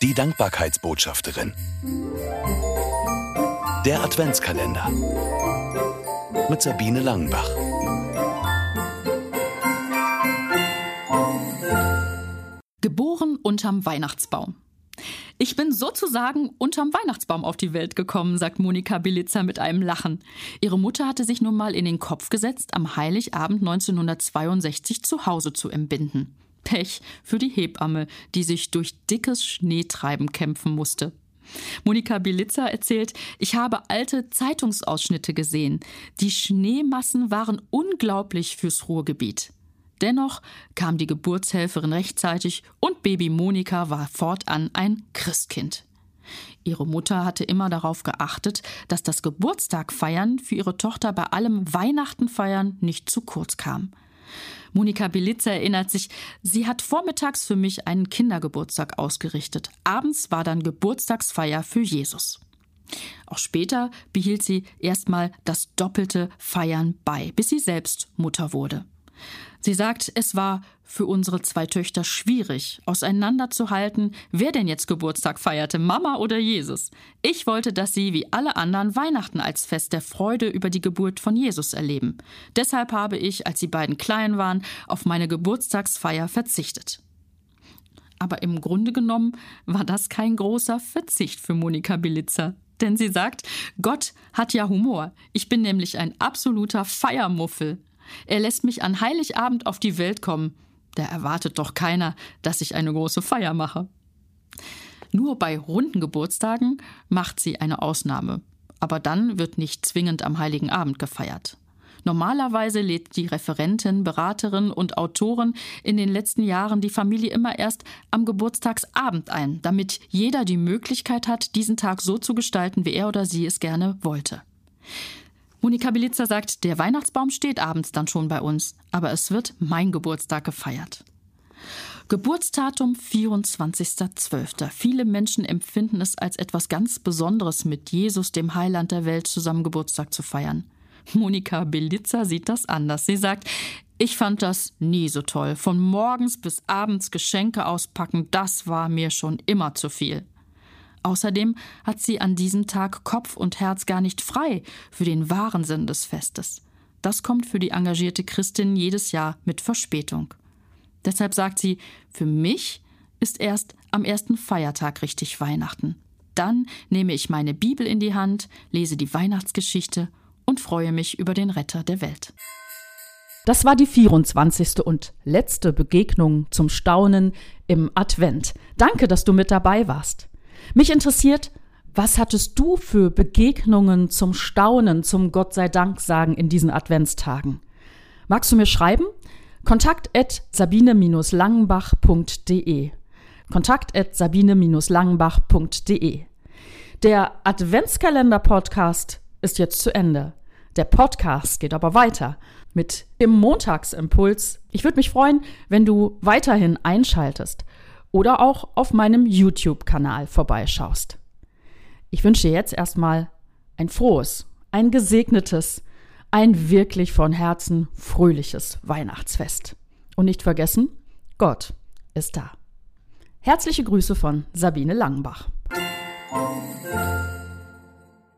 Die Dankbarkeitsbotschafterin. Der Adventskalender. Mit Sabine Langenbach. Geboren unterm Weihnachtsbaum. Ich bin sozusagen unterm Weihnachtsbaum auf die Welt gekommen, sagt Monika Bilitzer mit einem Lachen. Ihre Mutter hatte sich nun mal in den Kopf gesetzt, am Heiligabend 1962 zu Hause zu entbinden. Pech für die Hebamme, die sich durch dickes Schneetreiben kämpfen musste. Monika Bilitzer erzählt, ich habe alte Zeitungsausschnitte gesehen. Die Schneemassen waren unglaublich fürs Ruhrgebiet. Dennoch kam die Geburtshelferin rechtzeitig und Baby Monika war fortan ein Christkind. Ihre Mutter hatte immer darauf geachtet, dass das Geburtstagfeiern für ihre Tochter bei allem Weihnachtenfeiern nicht zu kurz kam. Monika Belitzer erinnert sich, sie hat vormittags für mich einen Kindergeburtstag ausgerichtet. Abends war dann Geburtstagsfeier für Jesus. Auch später behielt sie erstmal das doppelte Feiern bei, bis sie selbst Mutter wurde. Sie sagt, es war für unsere zwei Töchter schwierig, auseinanderzuhalten, wer denn jetzt Geburtstag feierte, Mama oder Jesus. Ich wollte, dass sie wie alle anderen Weihnachten als Fest der Freude über die Geburt von Jesus erleben. Deshalb habe ich, als die beiden klein waren, auf meine Geburtstagsfeier verzichtet. Aber im Grunde genommen war das kein großer Verzicht für Monika Bilitzer. Denn sie sagt, Gott hat ja Humor. Ich bin nämlich ein absoluter Feiermuffel. Er lässt mich an Heiligabend auf die Welt kommen. Da erwartet doch keiner, dass ich eine große Feier mache. Nur bei runden Geburtstagen macht sie eine Ausnahme. Aber dann wird nicht zwingend am Heiligen Abend gefeiert. Normalerweise lädt die Referentin, Beraterin und Autorin in den letzten Jahren die Familie immer erst am Geburtstagsabend ein, damit jeder die Möglichkeit hat, diesen Tag so zu gestalten, wie er oder sie es gerne wollte. Monika Belitzer sagt, der Weihnachtsbaum steht abends dann schon bei uns, aber es wird mein Geburtstag gefeiert. Geburtsdatum 24.12. Viele Menschen empfinden es als etwas ganz Besonderes, mit Jesus, dem Heiland der Welt, zusammen Geburtstag zu feiern. Monika Belitzer sieht das anders. Sie sagt, ich fand das nie so toll. Von morgens bis abends Geschenke auspacken, das war mir schon immer zu viel. Außerdem hat sie an diesem Tag Kopf und Herz gar nicht frei für den wahren Sinn des Festes. Das kommt für die engagierte Christin jedes Jahr mit Verspätung. Deshalb sagt sie, für mich ist erst am ersten Feiertag richtig Weihnachten. Dann nehme ich meine Bibel in die Hand, lese die Weihnachtsgeschichte und freue mich über den Retter der Welt. Das war die 24. und letzte Begegnung zum Staunen im Advent. Danke, dass du mit dabei warst. Mich interessiert, was hattest du für Begegnungen zum Staunen, zum Gott sei Dank sagen in diesen Adventstagen? Magst du mir schreiben? Kontakt at sabine-langenbach.de Kontakt at sabine-langenbach.de Der Adventskalender-Podcast ist jetzt zu Ende. Der Podcast geht aber weiter mit dem Montagsimpuls. Ich würde mich freuen, wenn du weiterhin einschaltest oder auch auf meinem YouTube-Kanal vorbeischaust. Ich wünsche jetzt erstmal ein frohes, ein gesegnetes, ein wirklich von Herzen fröhliches Weihnachtsfest. Und nicht vergessen, Gott ist da. Herzliche Grüße von Sabine Langenbach.